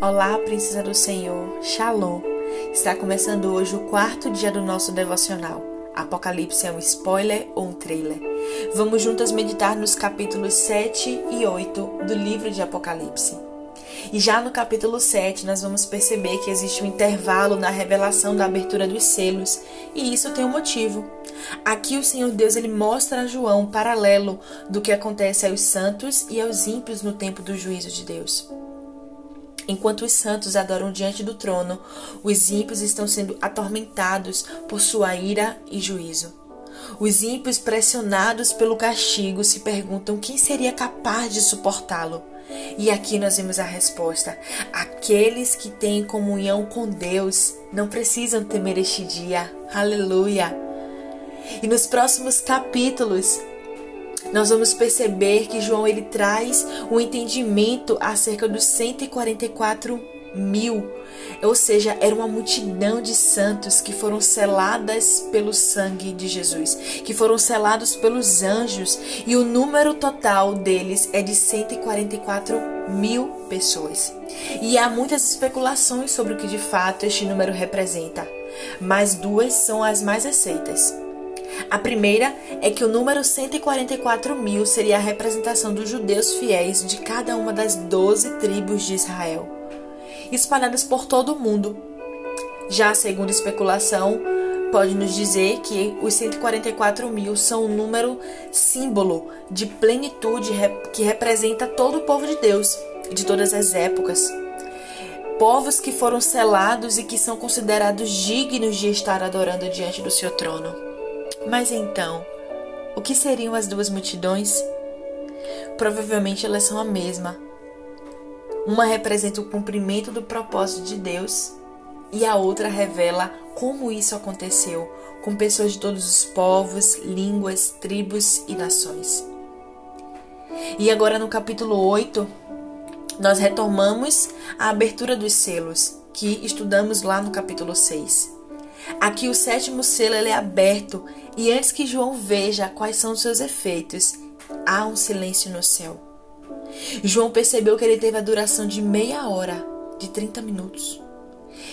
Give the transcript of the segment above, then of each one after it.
Olá, princesa do Senhor, Shalom. Está começando hoje o quarto dia do nosso devocional. Apocalipse é um spoiler ou um trailer? Vamos juntas meditar nos capítulos 7 e 8 do livro de Apocalipse. E já no capítulo 7, nós vamos perceber que existe um intervalo na revelação da abertura dos selos, e isso tem um motivo. Aqui o Senhor Deus ele mostra a João um paralelo do que acontece aos santos e aos ímpios no tempo do juízo de Deus. Enquanto os santos adoram diante do trono, os ímpios estão sendo atormentados por sua ira e juízo. Os ímpios, pressionados pelo castigo, se perguntam quem seria capaz de suportá-lo. E aqui nós vemos a resposta: aqueles que têm comunhão com Deus não precisam temer este dia. Aleluia! E nos próximos capítulos, nós vamos perceber que João ele traz um entendimento acerca dos 144 mil, ou seja, era uma multidão de santos que foram seladas pelo sangue de Jesus, que foram selados pelos anjos, e o número total deles é de 144 mil pessoas. E há muitas especulações sobre o que de fato este número representa, mas duas são as mais aceitas. A primeira é que o número 144 mil seria a representação dos judeus fiéis de cada uma das doze tribos de Israel, espalhadas por todo o mundo. Já a segunda especulação pode nos dizer que os 144 mil são um número símbolo de plenitude que representa todo o povo de Deus, de todas as épocas. Povos que foram selados e que são considerados dignos de estar adorando diante do seu trono. Mas então, o que seriam as duas multidões? Provavelmente elas são a mesma. Uma representa o cumprimento do propósito de Deus e a outra revela como isso aconteceu com pessoas de todos os povos, línguas, tribos e nações. E agora no capítulo 8, nós retomamos a abertura dos selos que estudamos lá no capítulo 6. Aqui o sétimo selo ele é aberto e antes que João veja quais são os seus efeitos, há um silêncio no céu. João percebeu que ele teve a duração de meia hora, de 30 minutos.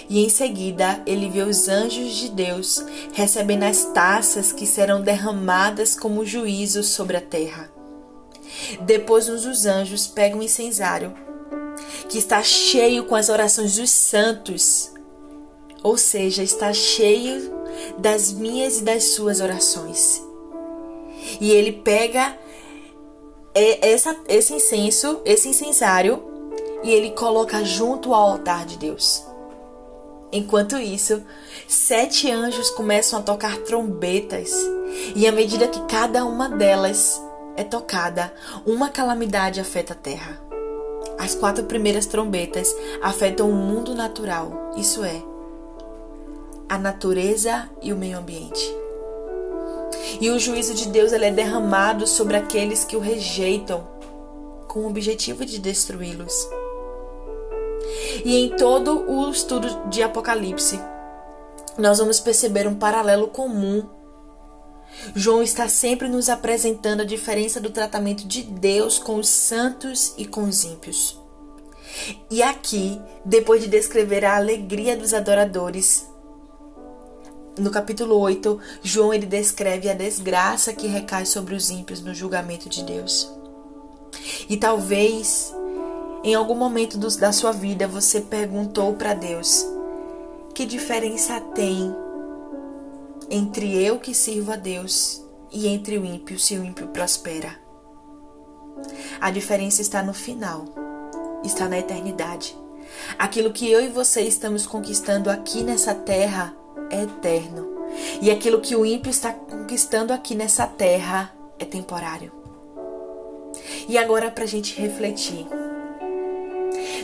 E em seguida ele viu os anjos de Deus recebendo as taças que serão derramadas como juízo sobre a terra. Depois os anjos pegam o incensário, que está cheio com as orações dos santos, ou seja, está cheio das minhas e das suas orações. E ele pega essa, esse incenso, esse incensário, e ele coloca junto ao altar de Deus. Enquanto isso, sete anjos começam a tocar trombetas, e à medida que cada uma delas é tocada, uma calamidade afeta a terra. As quatro primeiras trombetas afetam o mundo natural, isso é, a natureza e o meio ambiente. E o juízo de Deus ele é derramado sobre aqueles que o rejeitam, com o objetivo de destruí-los. E em todo o estudo de Apocalipse, nós vamos perceber um paralelo comum. João está sempre nos apresentando a diferença do tratamento de Deus com os santos e com os ímpios. E aqui, depois de descrever a alegria dos adoradores, no capítulo 8, João ele descreve a desgraça que recai sobre os ímpios no julgamento de Deus. E talvez em algum momento do, da sua vida você perguntou para Deus: que diferença tem entre eu que sirvo a Deus e entre o ímpio se o ímpio prospera? A diferença está no final, está na eternidade. Aquilo que eu e você estamos conquistando aqui nessa terra é eterno. E aquilo que o ímpio está conquistando aqui nessa terra é temporário. E agora para a gente refletir.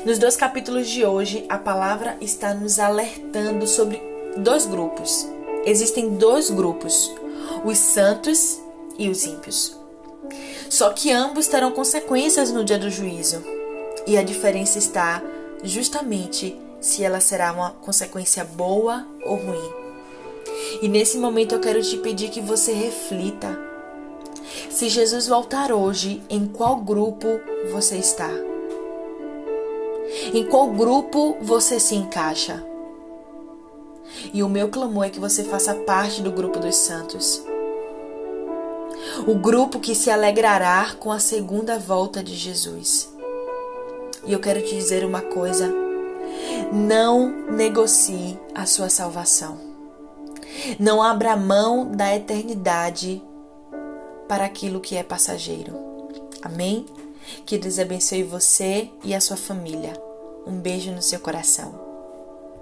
Nos dois capítulos de hoje, a palavra está nos alertando sobre dois grupos. Existem dois grupos: os santos e os ímpios. Só que ambos terão consequências no dia do juízo. E a diferença está justamente se ela será uma consequência boa ou ruim. E nesse momento eu quero te pedir que você reflita. Se Jesus voltar hoje, em qual grupo você está? Em qual grupo você se encaixa? E o meu clamor é que você faça parte do grupo dos santos. O grupo que se alegrará com a segunda volta de Jesus. E eu quero te dizer uma coisa: não negocie a sua salvação. Não abra mão da eternidade para aquilo que é passageiro. Amém? Que Deus abençoe você e a sua família. Um beijo no seu coração.